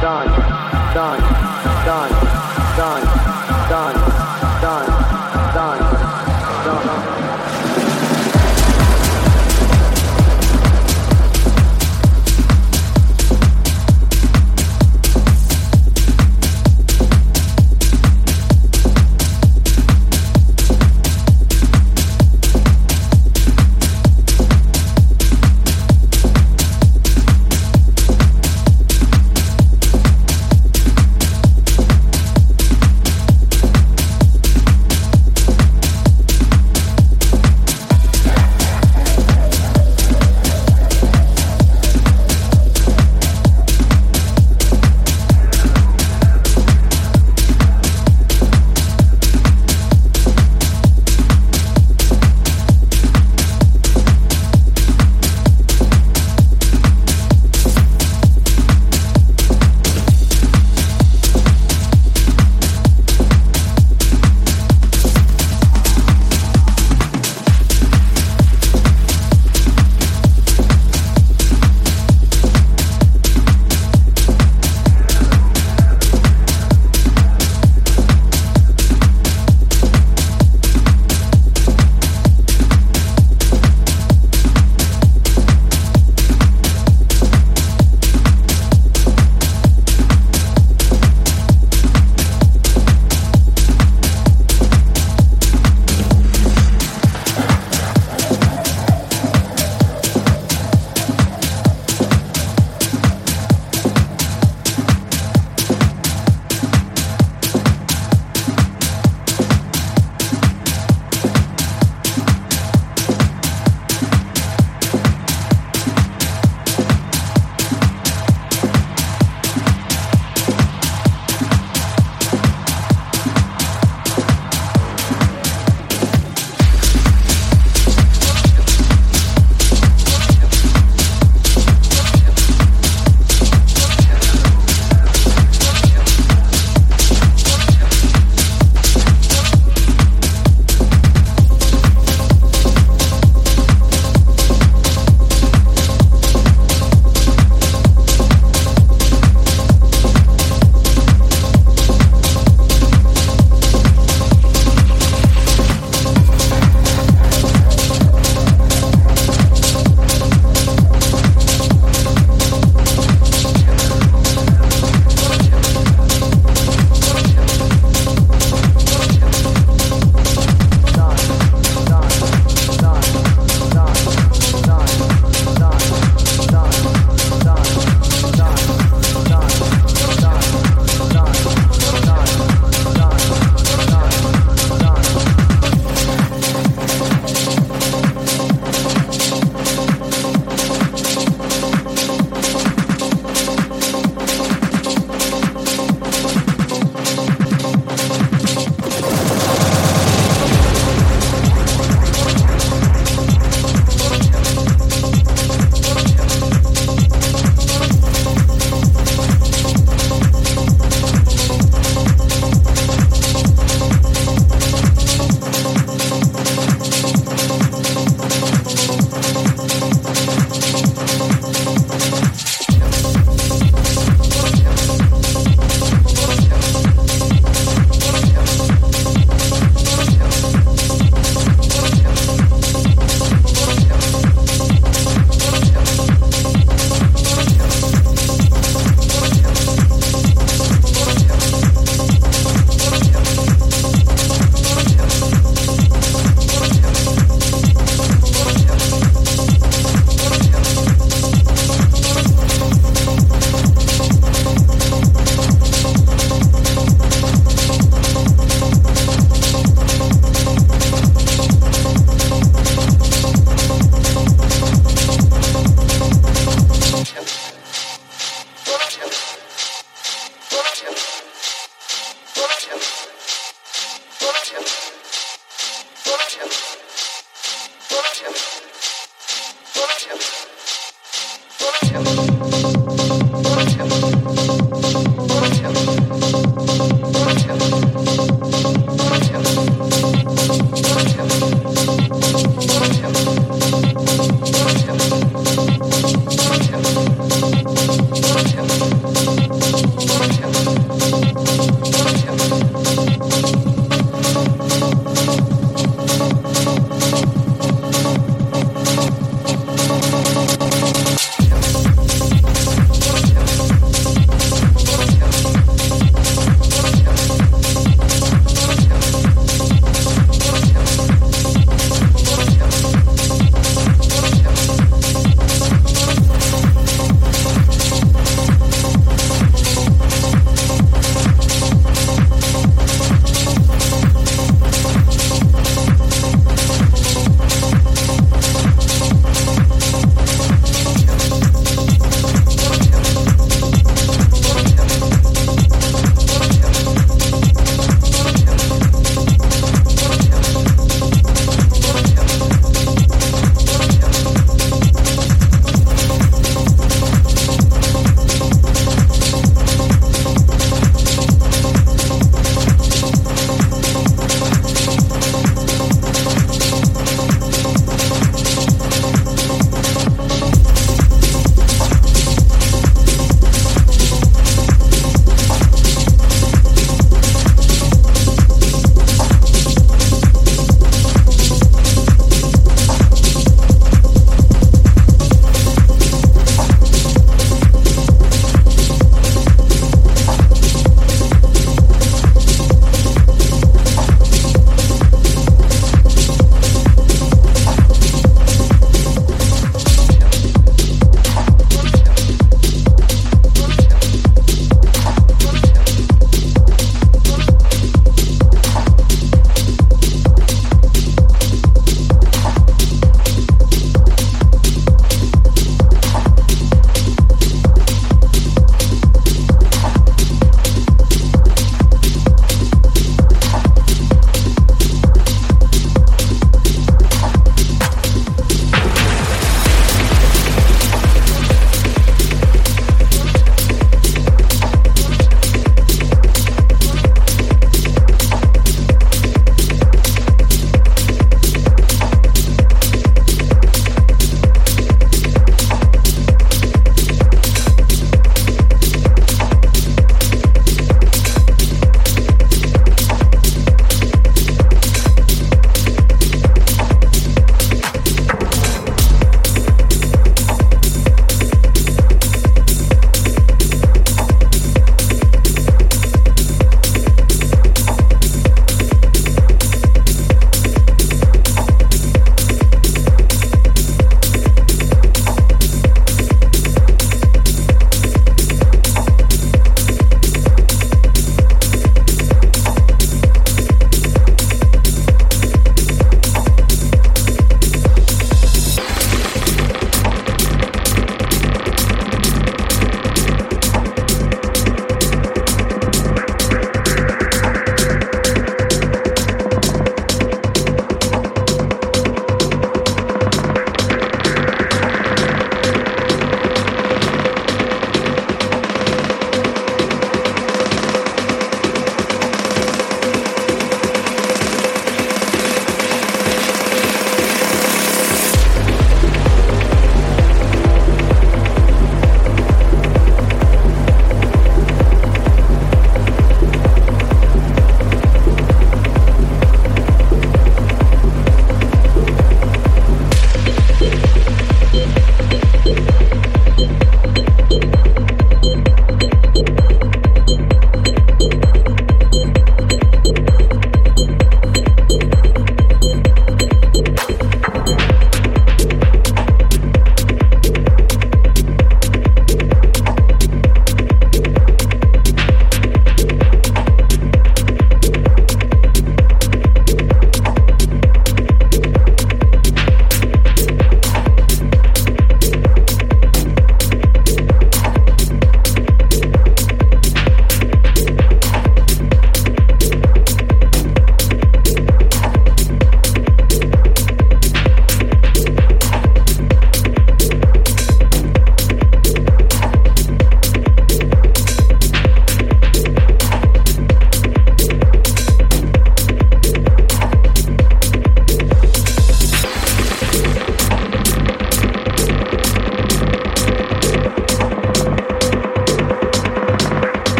done, done, done, done, done,